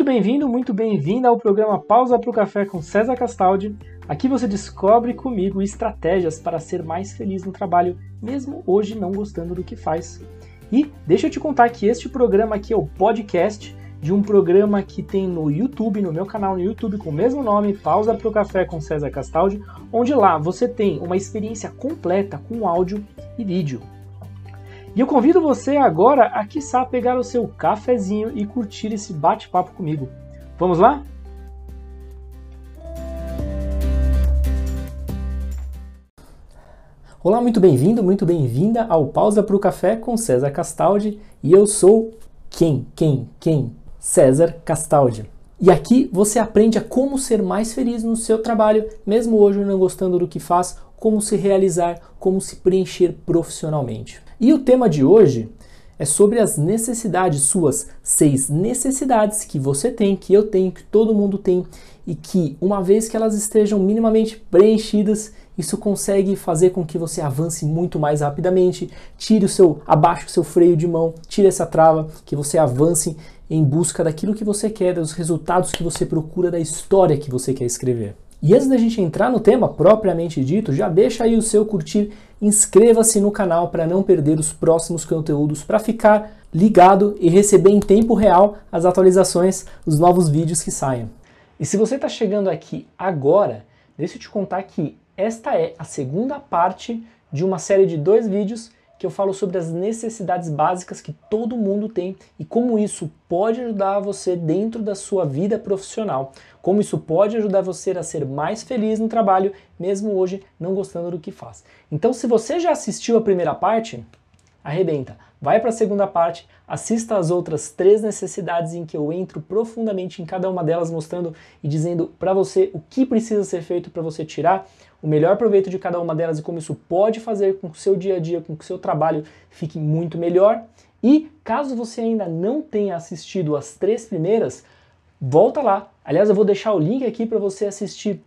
Muito bem-vindo, muito bem-vinda ao programa Pausa para o Café com César Castaldi. Aqui você descobre comigo estratégias para ser mais feliz no trabalho, mesmo hoje não gostando do que faz. E deixa eu te contar que este programa aqui é o podcast de um programa que tem no YouTube, no meu canal no YouTube com o mesmo nome, Pausa para o Café com César Castaldi, onde lá você tem uma experiência completa com áudio e vídeo. E eu convido você agora a, quiçá, pegar o seu cafezinho e curtir esse bate-papo comigo. Vamos lá? Olá, muito bem-vindo, muito bem-vinda ao Pausa para o Café com César Castaldi e eu sou quem, quem, quem? César Castaldi. E aqui você aprende a como ser mais feliz no seu trabalho, mesmo hoje não gostando do que faz, como se realizar, como se preencher profissionalmente. E o tema de hoje é sobre as necessidades, suas seis necessidades que você tem, que eu tenho, que todo mundo tem, e que uma vez que elas estejam minimamente preenchidas, isso consegue fazer com que você avance muito mais rapidamente, tire o seu abaixo o seu freio de mão, tire essa trava, que você avance em busca daquilo que você quer, dos resultados que você procura, da história que você quer escrever. E antes da gente entrar no tema propriamente dito, já deixa aí o seu curtir, inscreva-se no canal para não perder os próximos conteúdos, para ficar ligado e receber em tempo real as atualizações, os novos vídeos que saiam. E se você está chegando aqui agora, deixa eu te contar que esta é a segunda parte de uma série de dois vídeos que eu falo sobre as necessidades básicas que todo mundo tem e como isso pode ajudar você dentro da sua vida profissional. Como isso pode ajudar você a ser mais feliz no trabalho, mesmo hoje não gostando do que faz. Então, se você já assistiu a primeira parte, arrebenta. Vai para a segunda parte, assista as outras três necessidades em que eu entro profundamente em cada uma delas, mostrando e dizendo para você o que precisa ser feito para você tirar o melhor proveito de cada uma delas e como isso pode fazer com que o seu dia a dia, com que o seu trabalho fique muito melhor. E caso você ainda não tenha assistido as três primeiras, volta lá. Aliás, eu vou deixar o link aqui para você assistir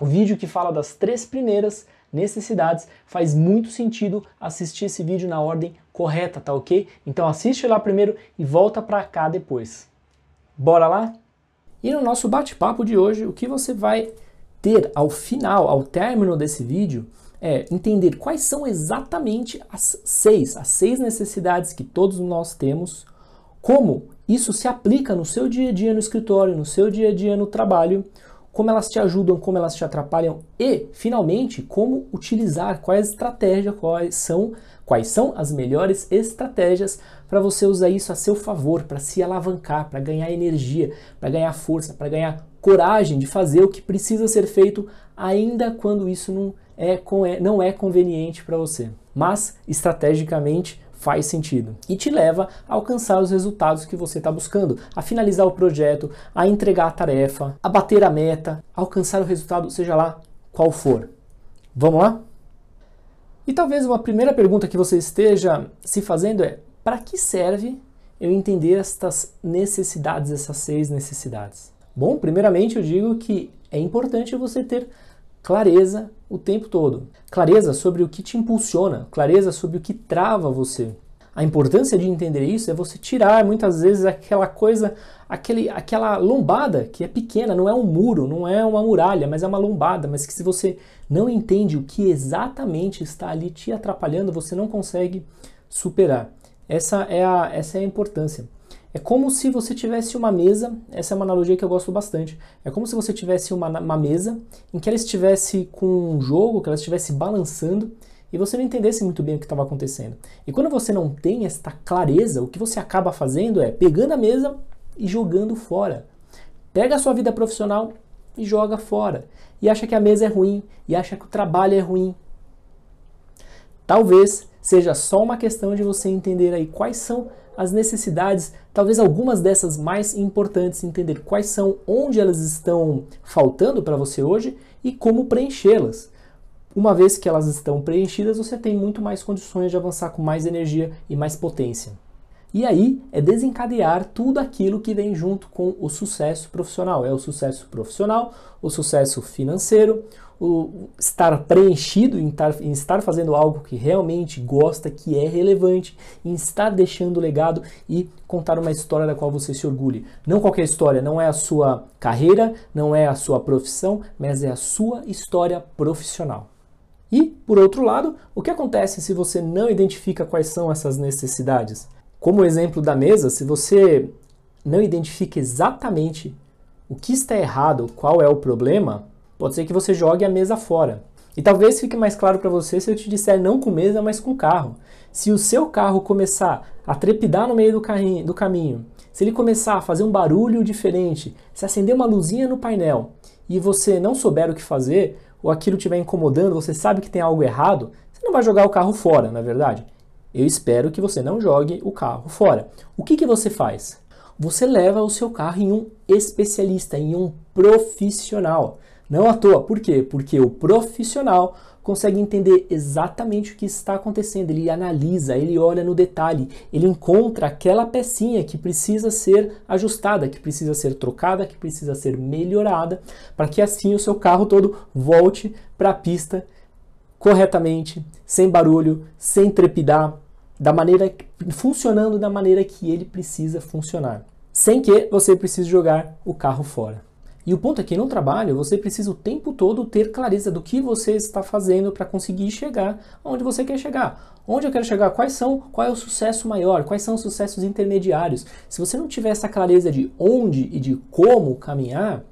o vídeo que fala das três primeiras necessidades. Faz muito sentido assistir esse vídeo na ordem correta, tá ok? Então assiste lá primeiro e volta para cá depois. Bora lá? E no nosso bate-papo de hoje, o que você vai ter ao final, ao término desse vídeo, é entender quais são exatamente as seis, as seis necessidades que todos nós temos, como isso se aplica no seu dia a dia no escritório, no seu dia a dia no trabalho, como elas te ajudam, como elas te atrapalham e, finalmente, como utilizar, quais estratégias, quais são, quais são as melhores estratégias para você usar isso a seu favor, para se alavancar, para ganhar energia, para ganhar força, para ganhar coragem de fazer o que precisa ser feito, ainda quando isso não é, não é conveniente para você. Mas, estrategicamente, faz sentido e te leva a alcançar os resultados que você está buscando, a finalizar o projeto, a entregar a tarefa, a bater a meta, a alcançar o resultado, seja lá qual for. Vamos lá? E talvez uma primeira pergunta que você esteja se fazendo é: para que serve eu entender estas necessidades, essas seis necessidades? Bom, primeiramente eu digo que é importante você ter clareza o tempo todo. Clareza sobre o que te impulsiona, clareza sobre o que trava você. A importância de entender isso é você tirar muitas vezes aquela coisa, aquele, aquela lombada que é pequena, não é um muro, não é uma muralha, mas é uma lombada, mas que se você não entende o que exatamente está ali te atrapalhando, você não consegue superar. Essa é a, essa é a importância. É como se você tivesse uma mesa, essa é uma analogia que eu gosto bastante. É como se você tivesse uma, uma mesa em que ela estivesse com um jogo, que ela estivesse balançando e você não entendesse muito bem o que estava acontecendo. E quando você não tem esta clareza, o que você acaba fazendo é pegando a mesa e jogando fora. Pega a sua vida profissional e joga fora. E acha que a mesa é ruim, e acha que o trabalho é ruim. Talvez seja só uma questão de você entender aí quais são as necessidades, talvez algumas dessas mais importantes, entender quais são, onde elas estão faltando para você hoje e como preenchê-las. Uma vez que elas estão preenchidas, você tem muito mais condições de avançar com mais energia e mais potência. E aí é desencadear tudo aquilo que vem junto com o sucesso profissional. É o sucesso profissional, o sucesso financeiro, o estar preenchido em estar, em estar fazendo algo que realmente gosta, que é relevante, em estar deixando legado e contar uma história da qual você se orgulhe. Não qualquer história, não é a sua carreira, não é a sua profissão, mas é a sua história profissional. E, por outro lado, o que acontece se você não identifica quais são essas necessidades? Como exemplo da mesa, se você não identifica exatamente o que está errado, qual é o problema, pode ser que você jogue a mesa fora. E talvez fique mais claro para você se eu te disser não com mesa, mas com carro. Se o seu carro começar a trepidar no meio do, carrinho, do caminho, se ele começar a fazer um barulho diferente, se acender uma luzinha no painel e você não souber o que fazer, ou aquilo estiver incomodando, você sabe que tem algo errado, você não vai jogar o carro fora, na é verdade. Eu espero que você não jogue o carro fora. O que, que você faz? Você leva o seu carro em um especialista, em um profissional. Não à toa. Por quê? Porque o profissional consegue entender exatamente o que está acontecendo. Ele analisa, ele olha no detalhe, ele encontra aquela pecinha que precisa ser ajustada, que precisa ser trocada, que precisa ser melhorada, para que assim o seu carro todo volte para a pista corretamente, sem barulho, sem trepidar, da maneira funcionando da maneira que ele precisa funcionar, sem que você precise jogar o carro fora. E o ponto é que no trabalho você precisa o tempo todo ter clareza do que você está fazendo para conseguir chegar onde você quer chegar. Onde eu quero chegar? Quais são? Qual é o sucesso maior? Quais são os sucessos intermediários? Se você não tiver essa clareza de onde e de como caminhar,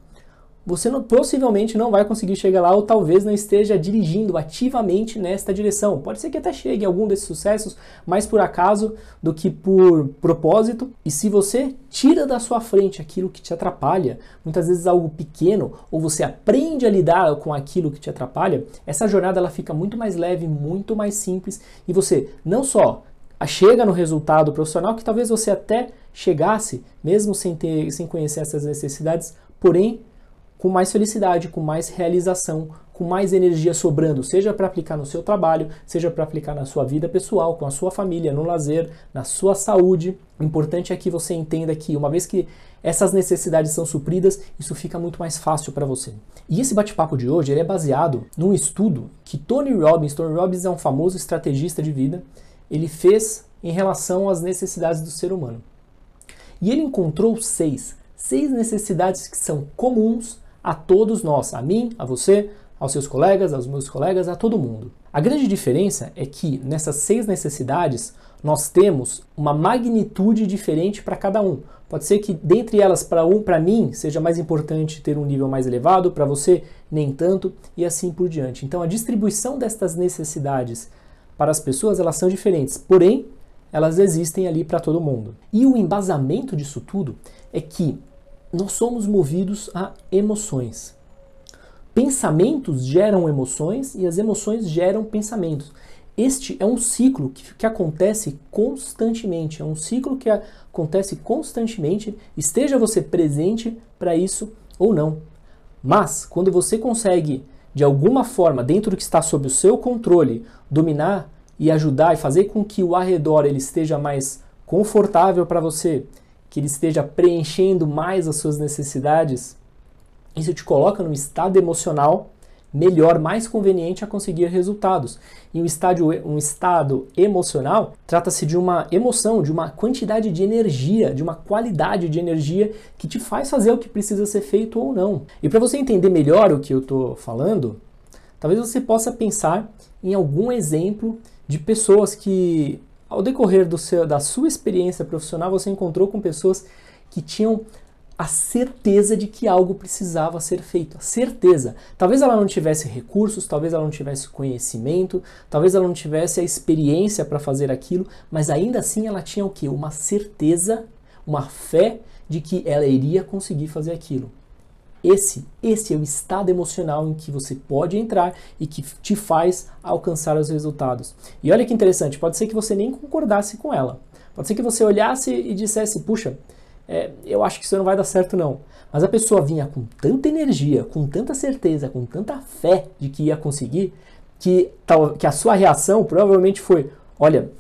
você não, possivelmente não vai conseguir chegar lá ou talvez não esteja dirigindo ativamente nesta direção. Pode ser que até chegue algum desses sucessos, mais por acaso do que por propósito. E se você tira da sua frente aquilo que te atrapalha, muitas vezes algo pequeno, ou você aprende a lidar com aquilo que te atrapalha, essa jornada ela fica muito mais leve, muito mais simples e você não só chega no resultado profissional que talvez você até chegasse, mesmo sem ter, sem conhecer essas necessidades, porém com mais felicidade, com mais realização, com mais energia sobrando, seja para aplicar no seu trabalho, seja para aplicar na sua vida pessoal, com a sua família, no lazer, na sua saúde. O importante é que você entenda que, uma vez que essas necessidades são supridas, isso fica muito mais fácil para você. E esse bate-papo de hoje é baseado num estudo que Tony Robbins, Tony Robbins é um famoso estrategista de vida, ele fez em relação às necessidades do ser humano. E ele encontrou seis, seis necessidades que são comuns a todos nós, a mim, a você, aos seus colegas, aos meus colegas, a todo mundo. A grande diferença é que nessas seis necessidades nós temos uma magnitude diferente para cada um. Pode ser que dentre elas para um, para mim, seja mais importante ter um nível mais elevado, para você nem tanto e assim por diante. Então a distribuição destas necessidades para as pessoas elas são diferentes, porém elas existem ali para todo mundo. E o embasamento disso tudo é que nós somos movidos a emoções. Pensamentos geram emoções e as emoções geram pensamentos. Este é um ciclo que, que, acontece constantemente, é um ciclo que acontece constantemente, esteja você presente para isso ou não. Mas, quando você consegue, de alguma forma, dentro do que está sob o seu controle, dominar e ajudar e fazer com que o arredor ele esteja mais confortável para você, que ele esteja preenchendo mais as suas necessidades, isso te coloca num estado emocional melhor, mais conveniente a conseguir resultados. E um, estádio, um estado emocional trata-se de uma emoção, de uma quantidade de energia, de uma qualidade de energia que te faz fazer o que precisa ser feito ou não. E para você entender melhor o que eu estou falando, talvez você possa pensar em algum exemplo de pessoas que ao decorrer seu, da sua experiência profissional, você encontrou com pessoas que tinham a certeza de que algo precisava ser feito. A certeza. Talvez ela não tivesse recursos, talvez ela não tivesse conhecimento, talvez ela não tivesse a experiência para fazer aquilo, mas ainda assim ela tinha o que? Uma certeza, uma fé de que ela iria conseguir fazer aquilo. Esse, esse é o estado emocional em que você pode entrar e que te faz alcançar os resultados. E olha que interessante, pode ser que você nem concordasse com ela. Pode ser que você olhasse e dissesse, puxa, é, eu acho que isso não vai dar certo não. Mas a pessoa vinha com tanta energia, com tanta certeza, com tanta fé de que ia conseguir, que, tal, que a sua reação provavelmente foi, olha,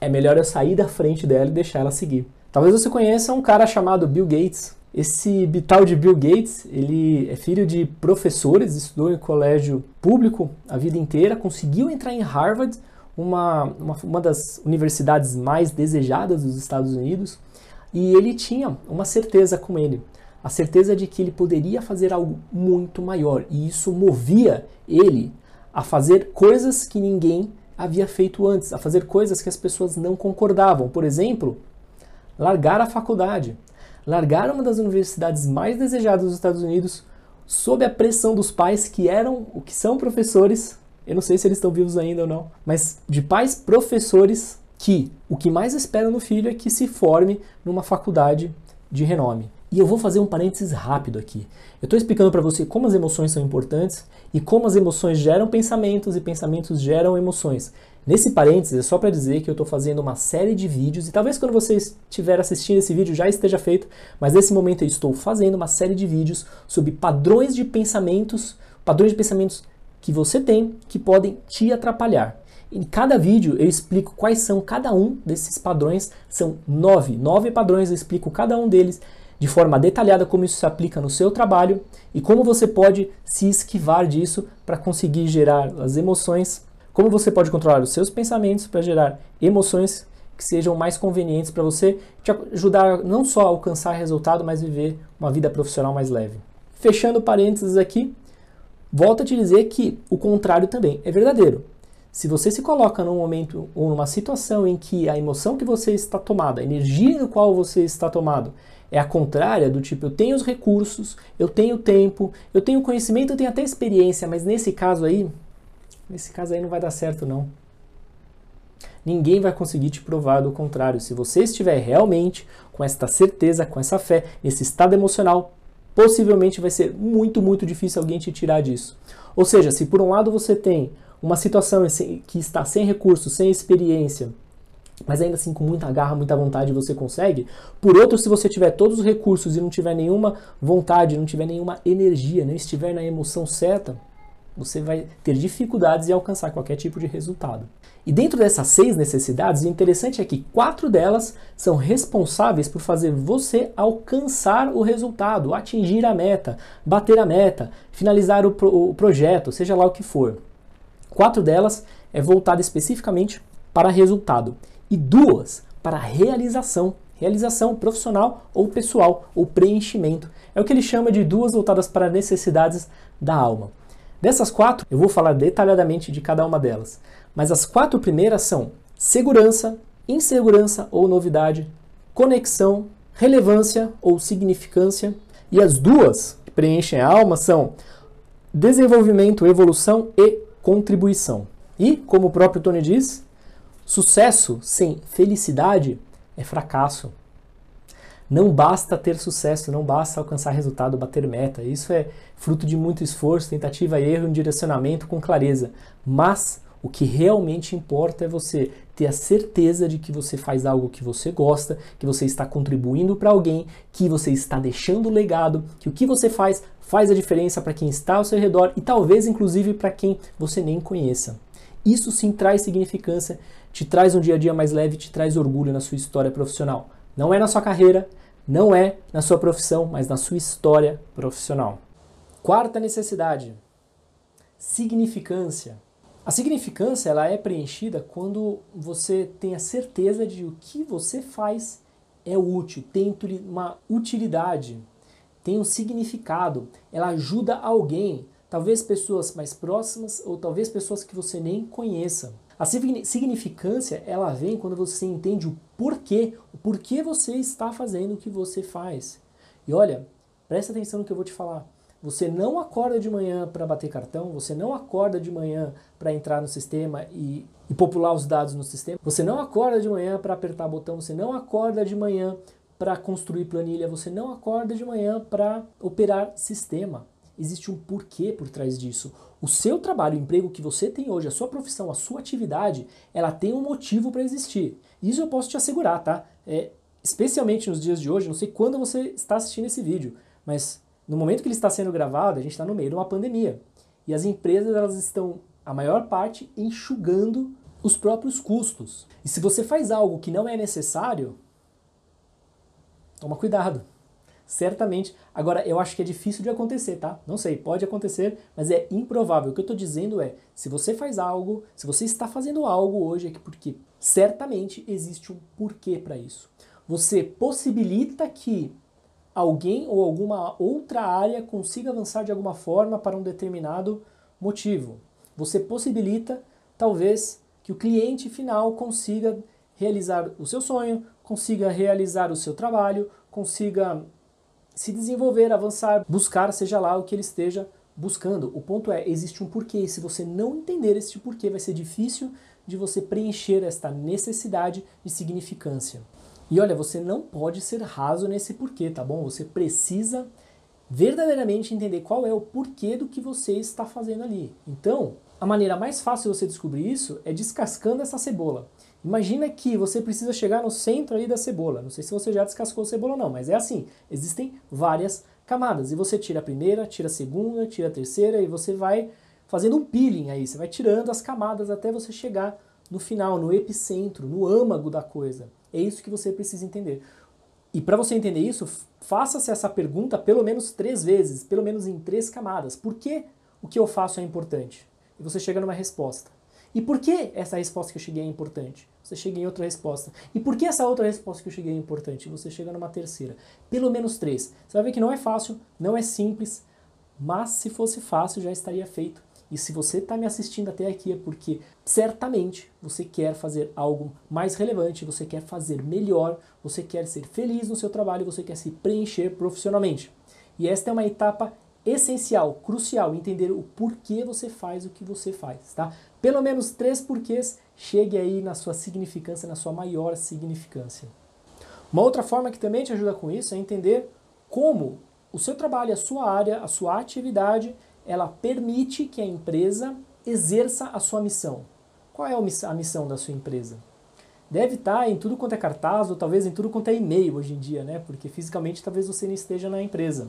é melhor eu sair da frente dela e deixar ela seguir. Talvez você conheça um cara chamado Bill Gates. Esse tal de Bill Gates, ele é filho de professores, estudou em colégio público a vida inteira, conseguiu entrar em Harvard, uma, uma, uma das universidades mais desejadas dos Estados Unidos, e ele tinha uma certeza com ele, a certeza de que ele poderia fazer algo muito maior, e isso movia ele a fazer coisas que ninguém havia feito antes, a fazer coisas que as pessoas não concordavam. Por exemplo, largar a faculdade, largar uma das universidades mais desejadas dos Estados Unidos sob a pressão dos pais que eram o que são professores. Eu não sei se eles estão vivos ainda ou não, mas de pais professores que o que mais esperam no filho é que se forme numa faculdade de renome. E eu vou fazer um parênteses rápido aqui. Eu estou explicando para você como as emoções são importantes e como as emoções geram pensamentos e pensamentos geram emoções. Nesse parênteses é só para dizer que eu estou fazendo uma série de vídeos e talvez quando você estiver assistindo esse vídeo já esteja feito, mas nesse momento eu estou fazendo uma série de vídeos sobre padrões de pensamentos, padrões de pensamentos que você tem que podem te atrapalhar. Em cada vídeo eu explico quais são cada um desses padrões, são nove, nove padrões, eu explico cada um deles de forma detalhada como isso se aplica no seu trabalho e como você pode se esquivar disso para conseguir gerar as emoções, como você pode controlar os seus pensamentos para gerar emoções que sejam mais convenientes para você, te ajudar não só a alcançar resultado, mas viver uma vida profissional mais leve. Fechando parênteses aqui, volto a te dizer que o contrário também é verdadeiro. Se você se coloca num momento ou numa situação em que a emoção que você está tomada, a energia no qual você está tomado, é a contrária do tipo, eu tenho os recursos, eu tenho tempo, eu tenho conhecimento, eu tenho até experiência, mas nesse caso aí, nesse caso aí não vai dar certo não. Ninguém vai conseguir te provar do contrário. Se você estiver realmente com esta certeza, com essa fé, nesse estado emocional, possivelmente vai ser muito, muito difícil alguém te tirar disso. Ou seja, se por um lado você tem uma situação que está sem recursos, sem experiência, mas ainda assim com muita garra, muita vontade você consegue. Por outro, se você tiver todos os recursos e não tiver nenhuma vontade, não tiver nenhuma energia, não estiver na emoção certa, você vai ter dificuldades em alcançar qualquer tipo de resultado. E dentro dessas seis necessidades, o interessante é que quatro delas são responsáveis por fazer você alcançar o resultado, atingir a meta, bater a meta, finalizar o, pro o projeto, seja lá o que for. Quatro delas é voltada especificamente para resultado e duas para realização, realização profissional ou pessoal, ou preenchimento. É o que ele chama de duas voltadas para necessidades da alma. Dessas quatro, eu vou falar detalhadamente de cada uma delas, mas as quatro primeiras são segurança, insegurança ou novidade, conexão, relevância ou significância, e as duas que preenchem a alma são desenvolvimento, evolução e contribuição. E, como o próprio Tony diz, Sucesso sem felicidade é fracasso. Não basta ter sucesso, não basta alcançar resultado, bater meta. Isso é fruto de muito esforço, tentativa e erro, um direcionamento com clareza. Mas o que realmente importa é você ter a certeza de que você faz algo que você gosta, que você está contribuindo para alguém, que você está deixando legado, que o que você faz faz a diferença para quem está ao seu redor e talvez inclusive para quem você nem conheça. Isso sim traz significância, te traz um dia a dia mais leve, te traz orgulho na sua história profissional. Não é na sua carreira, não é na sua profissão, mas na sua história profissional. Quarta necessidade: significância. A significância ela é preenchida quando você tem a certeza de o que você faz é útil, tem uma utilidade, tem um significado, ela ajuda alguém talvez pessoas mais próximas ou talvez pessoas que você nem conheça. A significância ela vem quando você entende o porquê, o porquê você está fazendo o que você faz. E olha, presta atenção no que eu vou te falar. Você não acorda de manhã para bater cartão, você não acorda de manhã para entrar no sistema e, e, popular os dados no sistema, você não acorda de manhã para apertar botão, você não acorda de manhã para construir planilha, você não acorda de manhã para operar sistema existe um porquê por trás disso. O seu trabalho, o emprego que você tem hoje, a sua profissão, a sua atividade, ela tem um motivo para existir. Isso eu posso te assegurar, tá? É, especialmente nos dias de hoje, não sei quando você está assistindo esse vídeo, mas no momento que ele está sendo gravado, a gente está no meio de uma pandemia. E as empresas, elas estão, a maior parte, enxugando os próprios custos. E se você faz algo que não é necessário, toma cuidado. Certamente. Agora, eu acho que é difícil de acontecer, tá? Não sei, pode acontecer, mas é improvável. O que eu estou dizendo é: se você faz algo, se você está fazendo algo hoje, é porque certamente existe um porquê para isso. Você possibilita que alguém ou alguma outra área consiga avançar de alguma forma para um determinado motivo. Você possibilita, talvez, que o cliente final consiga realizar o seu sonho, consiga realizar o seu trabalho, consiga se desenvolver, avançar, buscar, seja lá o que ele esteja buscando. O ponto é, existe um porquê, se você não entender este porquê, vai ser difícil de você preencher esta necessidade de significância. E olha, você não pode ser raso nesse porquê, tá bom? Você precisa verdadeiramente entender qual é o porquê do que você está fazendo ali. Então, a maneira mais fácil de você descobrir isso é descascando essa cebola. Imagina que você precisa chegar no centro aí da cebola. Não sei se você já descascou a cebola ou não, mas é assim. Existem várias camadas e você tira a primeira, tira a segunda, tira a terceira e você vai fazendo um peeling aí. Você vai tirando as camadas até você chegar no final, no epicentro, no âmago da coisa. É isso que você precisa entender. E para você entender isso, faça-se essa pergunta pelo menos três vezes, pelo menos em três camadas. Por que o que eu faço é importante? E você chega numa resposta. E por que essa resposta que eu cheguei é importante? Você chega em outra resposta. E por que essa outra resposta que eu cheguei é importante? Você chega numa terceira. Pelo menos três. Você vai ver que não é fácil, não é simples, mas se fosse fácil já estaria feito. E se você está me assistindo até aqui é porque certamente você quer fazer algo mais relevante, você quer fazer melhor, você quer ser feliz no seu trabalho, você quer se preencher profissionalmente. E esta é uma etapa essencial, crucial, entender o porquê você faz o que você faz, tá? Pelo menos três porquês, chegue aí na sua significância, na sua maior significância. Uma outra forma que também te ajuda com isso é entender como o seu trabalho, a sua área, a sua atividade, ela permite que a empresa exerça a sua missão. Qual é a missão da sua empresa? Deve estar em tudo quanto é cartaz ou talvez em tudo quanto é e-mail hoje em dia, né? Porque fisicamente talvez você não esteja na empresa.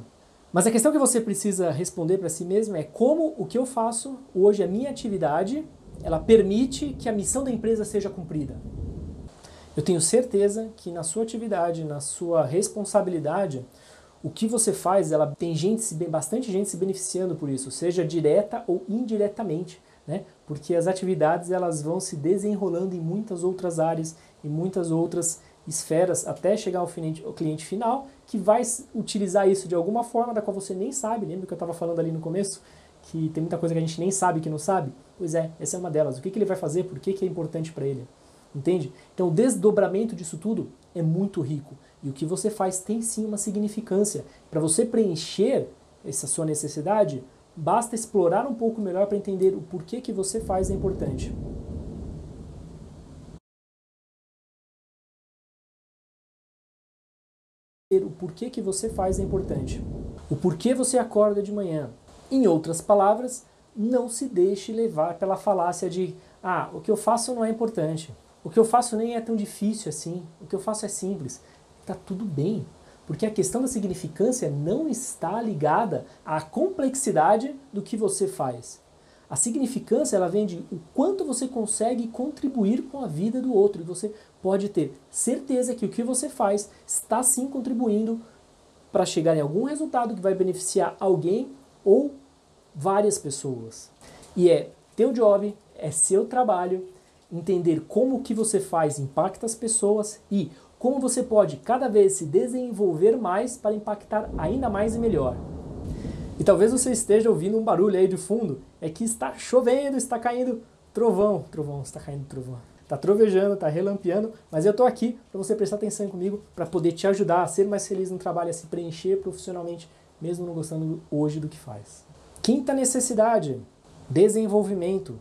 Mas a questão que você precisa responder para si mesmo é como o que eu faço hoje, a minha atividade, ela permite que a missão da empresa seja cumprida. Eu tenho certeza que na sua atividade, na sua responsabilidade, o que você faz, ela tem gente, bastante gente se beneficiando por isso, seja direta ou indiretamente, né? Porque as atividades elas vão se desenrolando em muitas outras áreas, em muitas outras esferas até chegar ao cliente final, que vai utilizar isso de alguma forma da qual você nem sabe. Lembra que eu estava falando ali no começo? Que tem muita coisa que a gente nem sabe que não sabe? Pois é, essa é uma delas. O que, que ele vai fazer? Por que, que é importante para ele? Entende? Então o desdobramento disso tudo é muito rico. E o que você faz tem sim uma significância. Para você preencher essa sua necessidade, basta explorar um pouco melhor para entender o porquê que você faz é importante. O porquê que você faz é importante. O porquê você acorda de manhã. Em outras palavras, não se deixe levar pela falácia de ah, o que eu faço não é importante. O que eu faço nem é tão difícil assim. O que eu faço é simples. Está tudo bem. Porque a questão da significância não está ligada à complexidade do que você faz. A significância ela vem de o quanto você consegue contribuir com a vida do outro. E você pode ter certeza que o que você faz está sim contribuindo para chegar em algum resultado que vai beneficiar alguém ou várias pessoas. E é teu job, é seu trabalho entender como o que você faz impacta as pessoas e como você pode cada vez se desenvolver mais para impactar ainda mais e melhor. E talvez você esteja ouvindo um barulho aí de fundo, é que está chovendo, está caindo trovão, trovão, está caindo trovão. Está trovejando, está relampeando, mas eu estou aqui para você prestar atenção comigo, para poder te ajudar a ser mais feliz no trabalho, a se preencher profissionalmente, mesmo não gostando hoje do que faz. Quinta necessidade: desenvolvimento.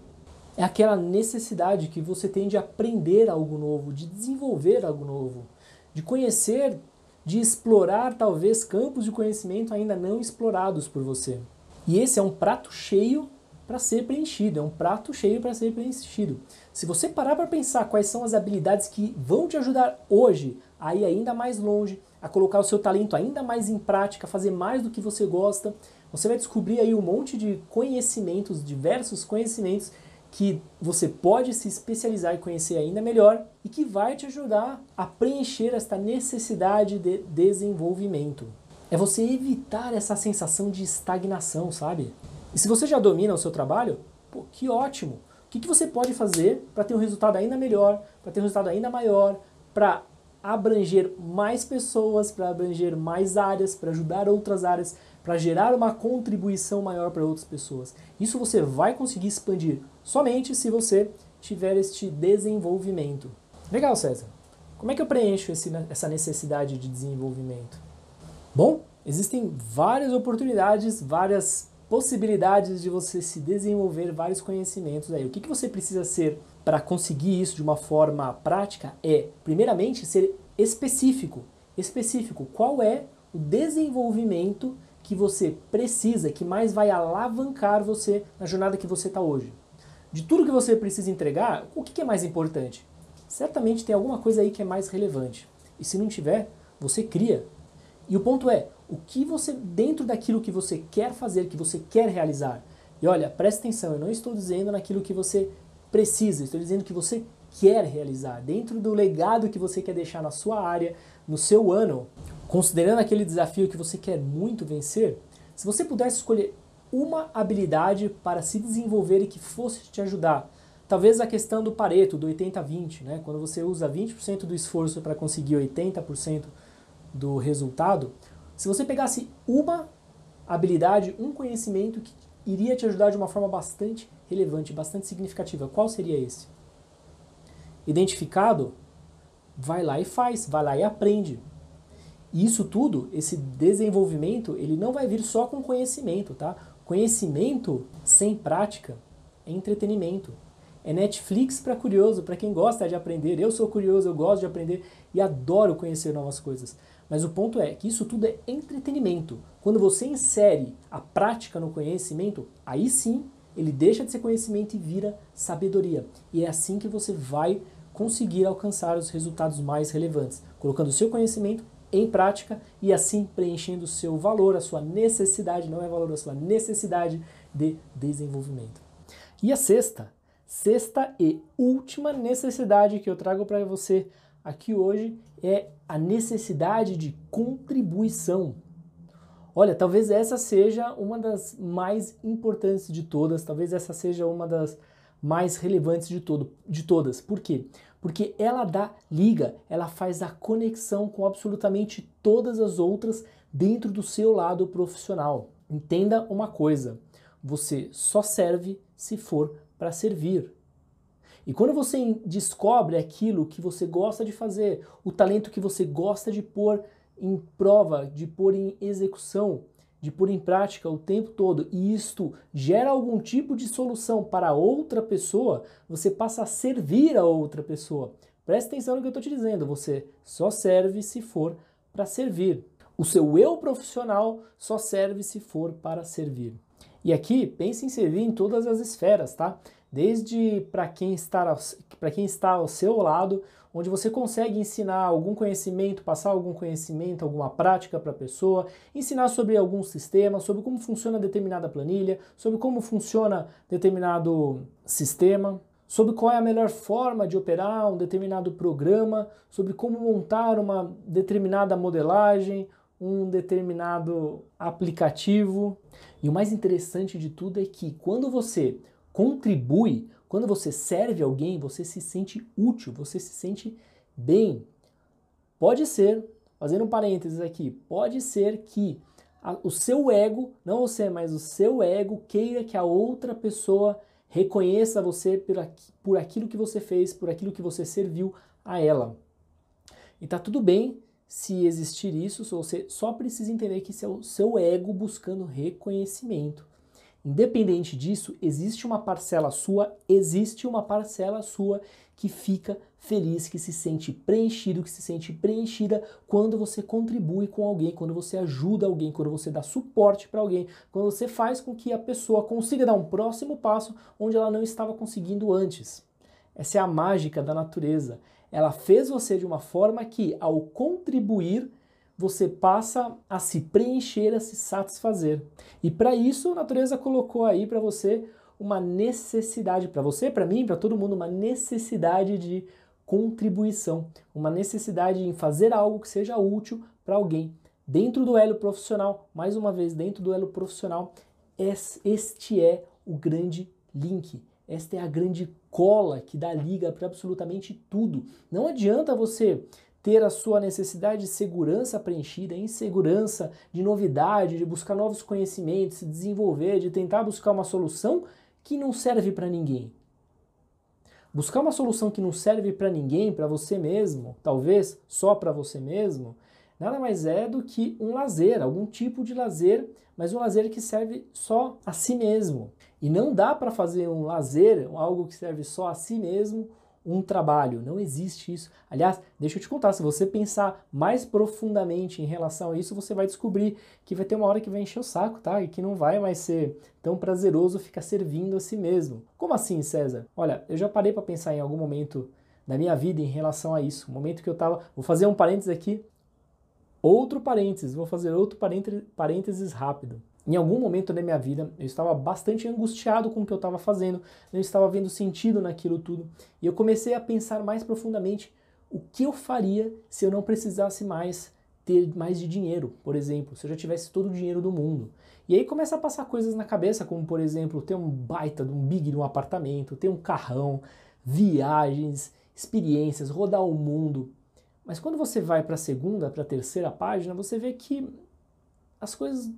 É aquela necessidade que você tem de aprender algo novo, de desenvolver algo novo, de conhecer de explorar talvez campos de conhecimento ainda não explorados por você. E esse é um prato cheio para ser preenchido, é um prato cheio para ser preenchido. Se você parar para pensar quais são as habilidades que vão te ajudar hoje a ir ainda mais longe, a colocar o seu talento ainda mais em prática, fazer mais do que você gosta, você vai descobrir aí um monte de conhecimentos, diversos conhecimentos que você pode se especializar e conhecer ainda melhor e que vai te ajudar a preencher esta necessidade de desenvolvimento. É você evitar essa sensação de estagnação, sabe? E se você já domina o seu trabalho, pô, que ótimo! O que, que você pode fazer para ter um resultado ainda melhor, para ter um resultado ainda maior, para abranger mais pessoas, para abranger mais áreas, para ajudar outras áreas, para gerar uma contribuição maior para outras pessoas. Isso você vai conseguir expandir somente se você tiver este desenvolvimento. Legal, César. Como é que eu preencho esse, essa necessidade de desenvolvimento? Bom, existem várias oportunidades, várias possibilidades de você se desenvolver vários conhecimentos aí. O que, que você precisa ser para conseguir isso de uma forma prática é, primeiramente, ser específico. Específico. Qual é o desenvolvimento que você precisa, que mais vai alavancar você na jornada que você está hoje? De tudo que você precisa entregar, o que é mais importante? Certamente tem alguma coisa aí que é mais relevante. E se não tiver, você cria. E o ponto é, o que você, dentro daquilo que você quer fazer, que você quer realizar. E olha, presta atenção, eu não estou dizendo naquilo que você precisa, estou dizendo que você quer realizar, dentro do legado que você quer deixar na sua área, no seu ano, considerando aquele desafio que você quer muito vencer, se você pudesse escolher uma habilidade para se desenvolver e que fosse te ajudar, talvez a questão do Pareto, do 80-20, né? quando você usa 20% do esforço para conseguir 80% do resultado, se você pegasse uma habilidade, um conhecimento que iria te ajudar de uma forma bastante relevante, bastante significativa, qual seria esse? Identificado? Vai lá e faz, vai lá e aprende. E isso tudo, esse desenvolvimento, ele não vai vir só com conhecimento, tá? Conhecimento sem prática é entretenimento. É Netflix para curioso, para quem gosta de aprender. Eu sou curioso, eu gosto de aprender e adoro conhecer novas coisas. Mas o ponto é que isso tudo é entretenimento. Quando você insere a prática no conhecimento, aí sim ele deixa de ser conhecimento e vira sabedoria. E é assim que você vai conseguir alcançar os resultados mais relevantes, colocando o seu conhecimento em prática e assim preenchendo o seu valor, a sua necessidade, não é valor, a sua necessidade de desenvolvimento. E a sexta, sexta e última necessidade que eu trago para você aqui hoje é a necessidade de contribuição. Olha, talvez essa seja uma das mais importantes de todas, talvez essa seja uma das mais relevantes de, todo, de todas. Por quê? Porque ela dá liga, ela faz a conexão com absolutamente todas as outras dentro do seu lado profissional. Entenda uma coisa: você só serve se for para servir. E quando você descobre aquilo que você gosta de fazer, o talento que você gosta de pôr em prova, de pôr em execução, de pôr em prática o tempo todo, e isto gera algum tipo de solução para outra pessoa, você passa a servir a outra pessoa. Presta atenção no que eu estou te dizendo, você só serve se for para servir. O seu eu profissional só serve se for para servir. E aqui, pense em servir em todas as esferas, tá? Desde para quem, quem está ao seu lado, onde você consegue ensinar algum conhecimento, passar algum conhecimento, alguma prática para a pessoa, ensinar sobre algum sistema, sobre como funciona determinada planilha, sobre como funciona determinado sistema, sobre qual é a melhor forma de operar um determinado programa, sobre como montar uma determinada modelagem, um determinado aplicativo. E o mais interessante de tudo é que quando você contribui, quando você serve alguém, você se sente útil, você se sente bem. Pode ser, fazendo um parênteses aqui, pode ser que a, o seu ego, não você, mas o seu ego queira que a outra pessoa reconheça você por, por aquilo que você fez, por aquilo que você serviu a ela. E tá tudo bem se existir isso, você só precisa entender que isso é o seu ego buscando reconhecimento. Independente disso, existe uma parcela sua, existe uma parcela sua que fica feliz, que se sente preenchido, que se sente preenchida quando você contribui com alguém, quando você ajuda alguém, quando você dá suporte para alguém, quando você faz com que a pessoa consiga dar um próximo passo onde ela não estava conseguindo antes. Essa é a mágica da natureza. Ela fez você de uma forma que, ao contribuir, você passa a se preencher, a se satisfazer. E para isso, a natureza colocou aí para você uma necessidade para você, para mim, para todo mundo, uma necessidade de contribuição, uma necessidade em fazer algo que seja útil para alguém. Dentro do elo profissional, mais uma vez, dentro do elo profissional, este é o grande link. Esta é a grande cola que dá liga para absolutamente tudo. Não adianta você ter a sua necessidade de segurança preenchida, insegurança, de novidade, de buscar novos conhecimentos, se desenvolver, de tentar buscar uma solução que não serve para ninguém. Buscar uma solução que não serve para ninguém, para você mesmo, talvez só para você mesmo, nada mais é do que um lazer, algum tipo de lazer, mas um lazer que serve só a si mesmo. E não dá para fazer um lazer, algo que serve só a si mesmo, um trabalho. Não existe isso. Aliás, deixa eu te contar, se você pensar mais profundamente em relação a isso, você vai descobrir que vai ter uma hora que vai encher o saco, tá? E que não vai mais ser tão prazeroso ficar servindo a si mesmo. Como assim, César? Olha, eu já parei para pensar em algum momento da minha vida em relação a isso. Momento que eu tava, vou fazer um parênteses aqui. Outro parênteses, vou fazer outro parênteses rápido. Em algum momento da minha vida, eu estava bastante angustiado com o que eu estava fazendo, não estava vendo sentido naquilo tudo, e eu comecei a pensar mais profundamente o que eu faria se eu não precisasse mais ter mais de dinheiro, por exemplo, se eu já tivesse todo o dinheiro do mundo. E aí começa a passar coisas na cabeça, como por exemplo, ter um baita, um big de um apartamento, ter um carrão, viagens, experiências, rodar o mundo. Mas quando você vai para a segunda, para a terceira página, você vê que as coisas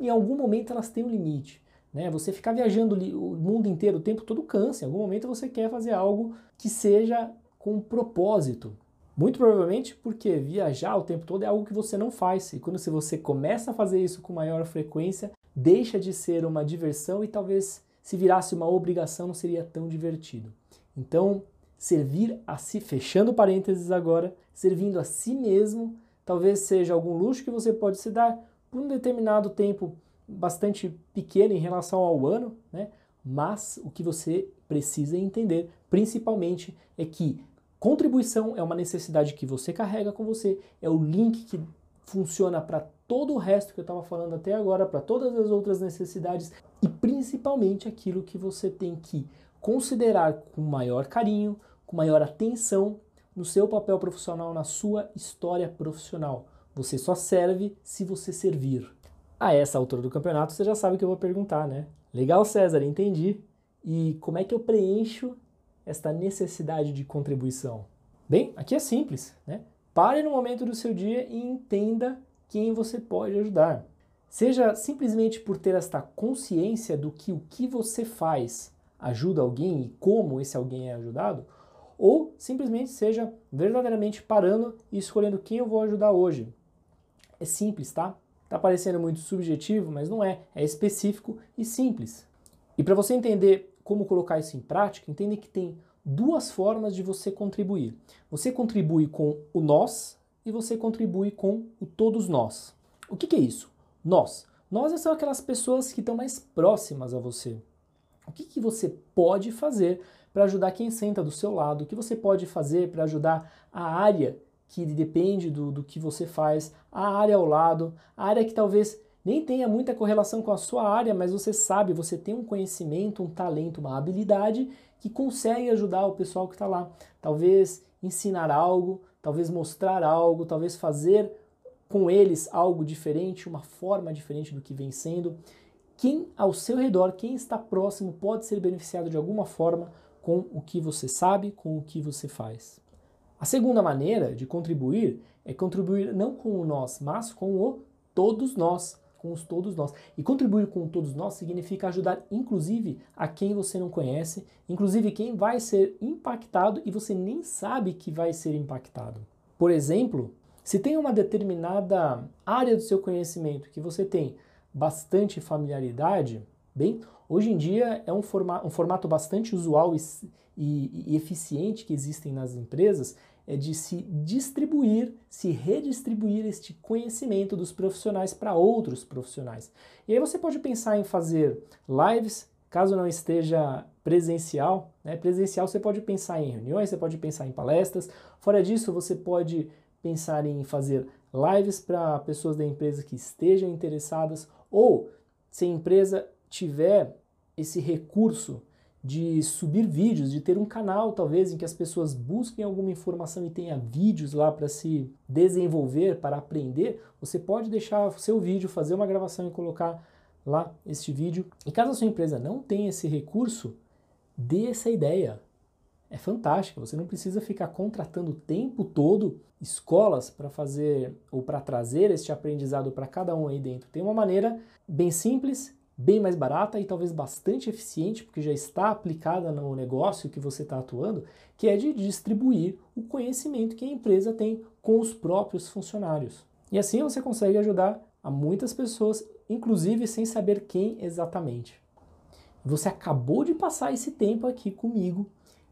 em algum momento elas têm um limite. Né? Você ficar viajando o mundo inteiro o tempo todo cansa. Em algum momento você quer fazer algo que seja com propósito. Muito provavelmente porque viajar o tempo todo é algo que você não faz. E quando você começa a fazer isso com maior frequência, deixa de ser uma diversão e talvez se virasse uma obrigação não seria tão divertido. Então, servir a si, fechando parênteses agora, servindo a si mesmo, talvez seja algum luxo que você pode se dar, por um determinado tempo bastante pequeno em relação ao ano, né? mas o que você precisa entender, principalmente, é que contribuição é uma necessidade que você carrega com você, é o link que funciona para todo o resto que eu estava falando até agora, para todas as outras necessidades e principalmente aquilo que você tem que considerar com maior carinho, com maior atenção no seu papel profissional, na sua história profissional. Você só serve se você servir. A essa altura do campeonato você já sabe o que eu vou perguntar, né? Legal, César, entendi. E como é que eu preencho esta necessidade de contribuição? Bem, aqui é simples, né? Pare no momento do seu dia e entenda quem você pode ajudar. Seja simplesmente por ter esta consciência do que o que você faz ajuda alguém e como esse alguém é ajudado, ou simplesmente seja verdadeiramente parando e escolhendo quem eu vou ajudar hoje. É simples, tá? Tá parecendo muito subjetivo, mas não é. É específico e simples. E para você entender como colocar isso em prática, entenda que tem duas formas de você contribuir. Você contribui com o nós e você contribui com o todos nós. O que, que é isso? Nós. Nós são aquelas pessoas que estão mais próximas a você. O que, que você pode fazer para ajudar quem senta do seu lado? O que você pode fazer para ajudar a área que depende do, do que você faz, a área ao lado, a área que talvez nem tenha muita correlação com a sua área, mas você sabe, você tem um conhecimento, um talento, uma habilidade que consegue ajudar o pessoal que está lá. Talvez ensinar algo, talvez mostrar algo, talvez fazer com eles algo diferente, uma forma diferente do que vem sendo. Quem ao seu redor, quem está próximo, pode ser beneficiado de alguma forma com o que você sabe, com o que você faz. A segunda maneira de contribuir é contribuir não com o nós, mas com o todos nós, com os todos nós. E contribuir com todos nós significa ajudar inclusive a quem você não conhece, inclusive quem vai ser impactado e você nem sabe que vai ser impactado. Por exemplo, se tem uma determinada área do seu conhecimento que você tem bastante familiaridade, bem, hoje em dia é um, forma, um formato bastante usual e, e, e eficiente que existem nas empresas, é de se distribuir, se redistribuir este conhecimento dos profissionais para outros profissionais. E aí você pode pensar em fazer lives, caso não esteja presencial, né? Presencial você pode pensar em reuniões, você pode pensar em palestras. Fora disso, você pode pensar em fazer lives para pessoas da empresa que estejam interessadas ou se a empresa tiver esse recurso de subir vídeos, de ter um canal talvez em que as pessoas busquem alguma informação e tenha vídeos lá para se desenvolver, para aprender, você pode deixar seu vídeo, fazer uma gravação e colocar lá este vídeo. E caso a sua empresa não tenha esse recurso, dê essa ideia. É fantástica, você não precisa ficar contratando o tempo todo escolas para fazer ou para trazer este aprendizado para cada um aí dentro. Tem uma maneira bem simples bem mais barata e talvez bastante eficiente, porque já está aplicada no negócio que você está atuando, que é de distribuir o conhecimento que a empresa tem com os próprios funcionários. E assim você consegue ajudar a muitas pessoas, inclusive sem saber quem exatamente. Você acabou de passar esse tempo aqui comigo,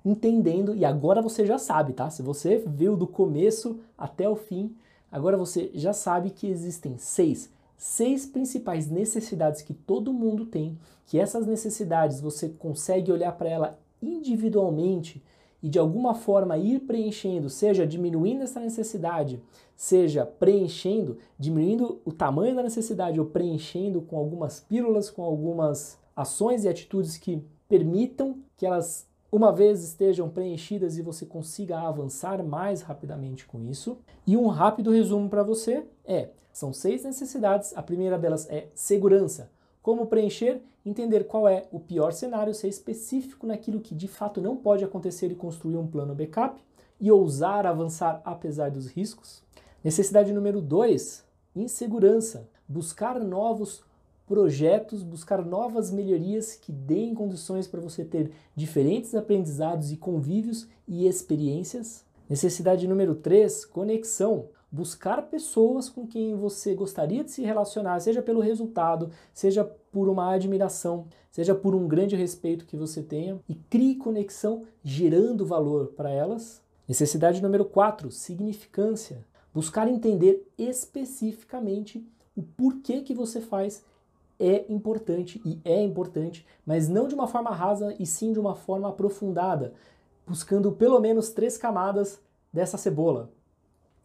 entendendo, e agora você já sabe, tá? Se você viu do começo até o fim, agora você já sabe que existem seis seis principais necessidades que todo mundo tem, que essas necessidades você consegue olhar para ela individualmente e de alguma forma ir preenchendo, seja diminuindo essa necessidade, seja preenchendo, diminuindo o tamanho da necessidade ou preenchendo com algumas pílulas, com algumas ações e atitudes que permitam que elas uma vez estejam preenchidas e você consiga avançar mais rapidamente com isso. E um rápido resumo para você é: são seis necessidades. A primeira delas é segurança. Como preencher? Entender qual é o pior cenário, ser específico naquilo que de fato não pode acontecer e construir um plano backup e ousar avançar apesar dos riscos. Necessidade número dois: insegurança. Buscar novos projetos, buscar novas melhorias que deem condições para você ter diferentes aprendizados e convívios e experiências. Necessidade número 3, conexão. Buscar pessoas com quem você gostaria de se relacionar, seja pelo resultado, seja por uma admiração, seja por um grande respeito que você tenha, e crie conexão gerando valor para elas. Necessidade número 4, significância. Buscar entender especificamente o porquê que você faz é importante e é importante, mas não de uma forma rasa e sim de uma forma aprofundada, buscando pelo menos três camadas dessa cebola.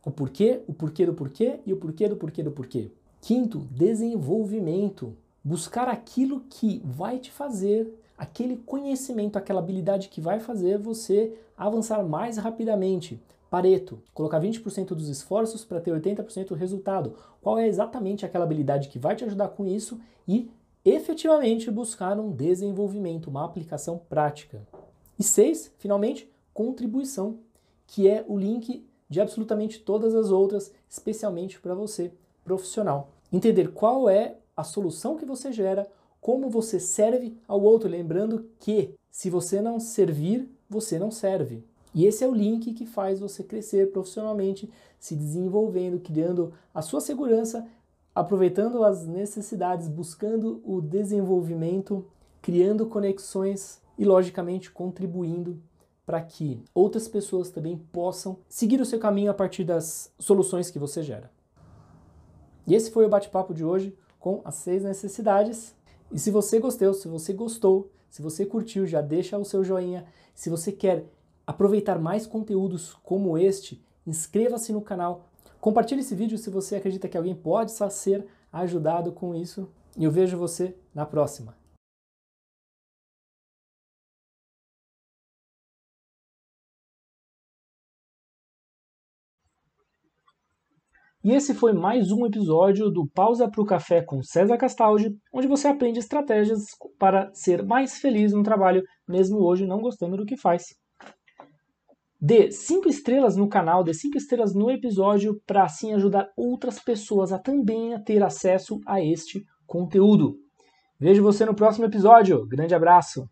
O porquê, o porquê do porquê e o porquê do porquê do porquê. Quinto, desenvolvimento. Buscar aquilo que vai te fazer, aquele conhecimento, aquela habilidade que vai fazer você avançar mais rapidamente. Pareto, colocar 20% dos esforços para ter 80% do resultado. Qual é exatamente aquela habilidade que vai te ajudar com isso e efetivamente buscar um desenvolvimento, uma aplicação prática. E seis, finalmente, contribuição, que é o link de absolutamente todas as outras, especialmente para você, profissional. Entender qual é a solução que você gera, como você serve ao outro, lembrando que se você não servir, você não serve. E esse é o link que faz você crescer profissionalmente, se desenvolvendo, criando a sua segurança, aproveitando as necessidades, buscando o desenvolvimento, criando conexões e, logicamente, contribuindo para que outras pessoas também possam seguir o seu caminho a partir das soluções que você gera. E esse foi o bate-papo de hoje com as seis necessidades. E se você gostou, se você gostou, se você curtiu, já deixa o seu joinha. Se você quer aproveitar mais conteúdos como este, inscreva-se no canal, compartilhe esse vídeo se você acredita que alguém pode ser ajudado com isso. E eu vejo você na próxima. E esse foi mais um episódio do Pausa para o Café com César Castaldi, onde você aprende estratégias para ser mais feliz no trabalho, mesmo hoje não gostando do que faz. Dê 5 estrelas no canal, dê 5 estrelas no episódio, para assim ajudar outras pessoas a também a ter acesso a este conteúdo. Vejo você no próximo episódio. Grande abraço!